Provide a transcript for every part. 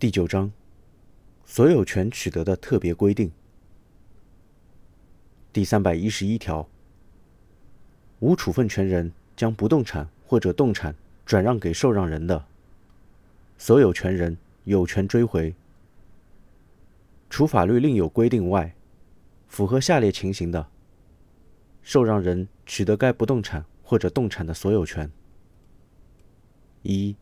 第九章，所有权取得的特别规定。第三百一十一条，无处分权人将不动产或者动产转让给受让人的，所有权人有权追回。除法律另有规定外，符合下列情形的，受让人取得该不动产或者动产的所有权：一、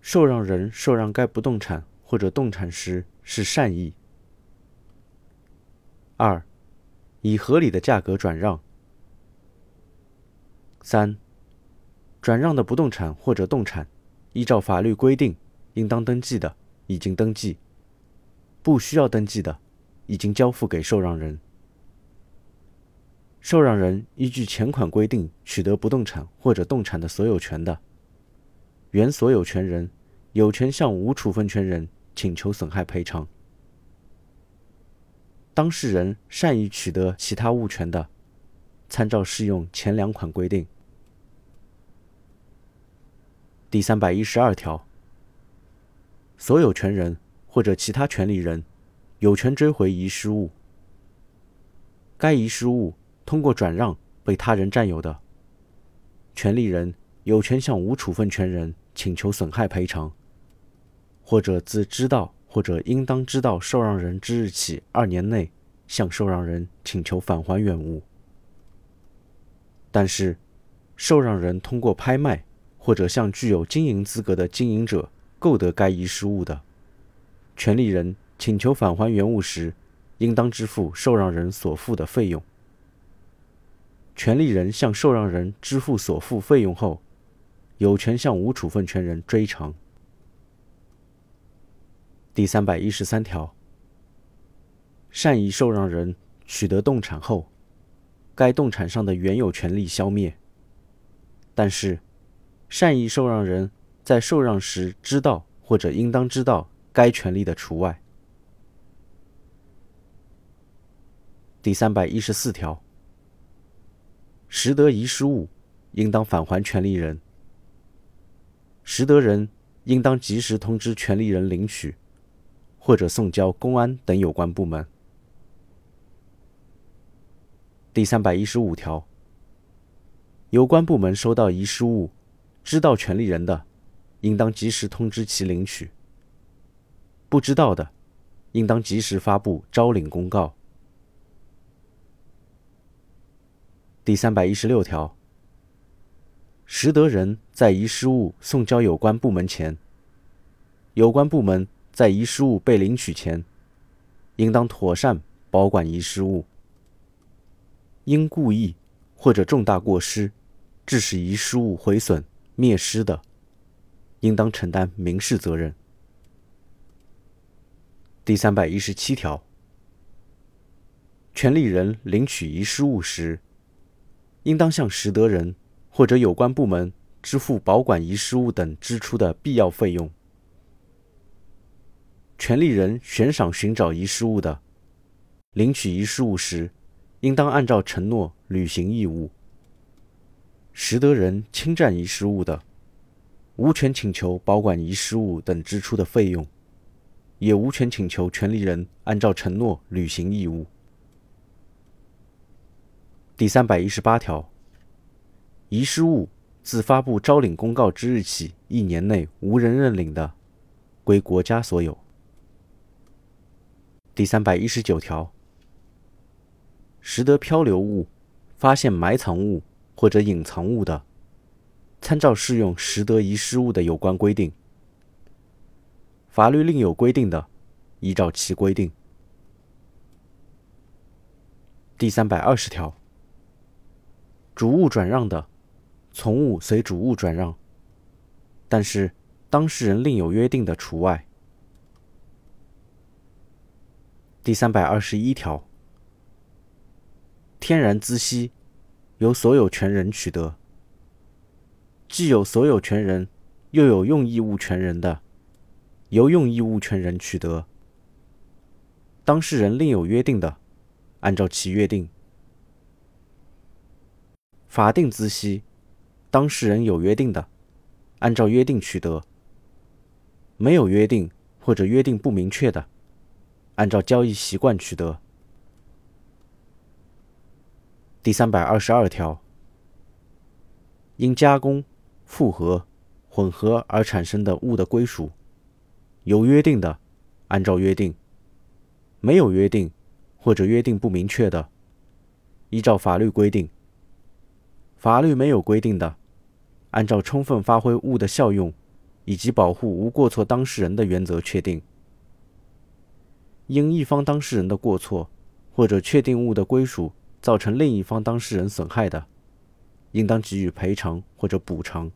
受让人受让该不动产或者动产时是善意；二、以合理的价格转让；三、转让的不动产或者动产依照法律规定应当登记的，已经登记。不需要登记的，已经交付给受让人。受让人依据前款规定取得不动产或者动产的所有权的，原所有权人有权向无处分权人请求损害赔偿。当事人善意取得其他物权的，参照适用前两款规定。第三百一十二条，所有权人。或者其他权利人有权追回遗失物。该遗失物通过转让被他人占有的，权利人有权向无处分权人请求损害赔偿，或者自知道或者应当知道受让人之日起二年内向受让人请求返还原物。但是，受让人通过拍卖或者向具有经营资格的经营者购得该遗失物的。权利人请求返还原物时，应当支付受让人所付的费用。权利人向受让人支付所付费用后，有权向无处分权人追偿。第三百一十三条，善意受让人取得动产后，该动产上的原有权利消灭，但是，善意受让人在受让时知道或者应当知道。该权利的除外。第三百一十四条，拾得遗失物，应当返还权利人。拾得人应当及时通知权利人领取，或者送交公安等有关部门。第三百一十五条，有关部门收到遗失物，知道权利人的，应当及时通知其领取。不知道的，应当及时发布招领公告。第三百一十六条，拾得人在遗失物送交有关部门前，有关部门在遗失物被领取前，应当妥善保管遗失物。因故意或者重大过失，致使遗失物毁损、灭失的，应当承担民事责任。第三百一十七条，权利人领取遗失物时，应当向拾得人或者有关部门支付保管遗失物等支出的必要费用。权利人悬赏寻找遗失物的，领取遗失物时，应当按照承诺履行义务。拾得人侵占遗失物的，无权请求保管遗失物等支出的费用。也无权请求权利人按照承诺履行义务。第三百一十八条，遗失物自发布招领公告之日起一年内无人认领的，归国家所有。第三百一十九条，拾得漂流物、发现埋藏物或者隐藏物的，参照适用拾得遗失物的有关规定。法律另有规定的，依照其规定。第三百二十条，主物转让的，从物随主物转让，但是当事人另有约定的除外。第三百二十一条，天然资息由所有权人取得，既有所有权人，又有用益物权人的。由用益物权人取得，当事人另有约定的，按照其约定；法定孳息，当事人有约定的，按照约定取得；没有约定或者约定不明确的，按照交易习惯取得。第三百二十二条，因加工、复合、混合而产生的物的归属，有约定的，按照约定；没有约定或者约定不明确的，依照法律规定。法律没有规定的，按照充分发挥物的效用以及保护无过错当事人的原则确定。因一方当事人的过错或者确定物的归属造成另一方当事人损害的，应当给予赔偿或者补偿。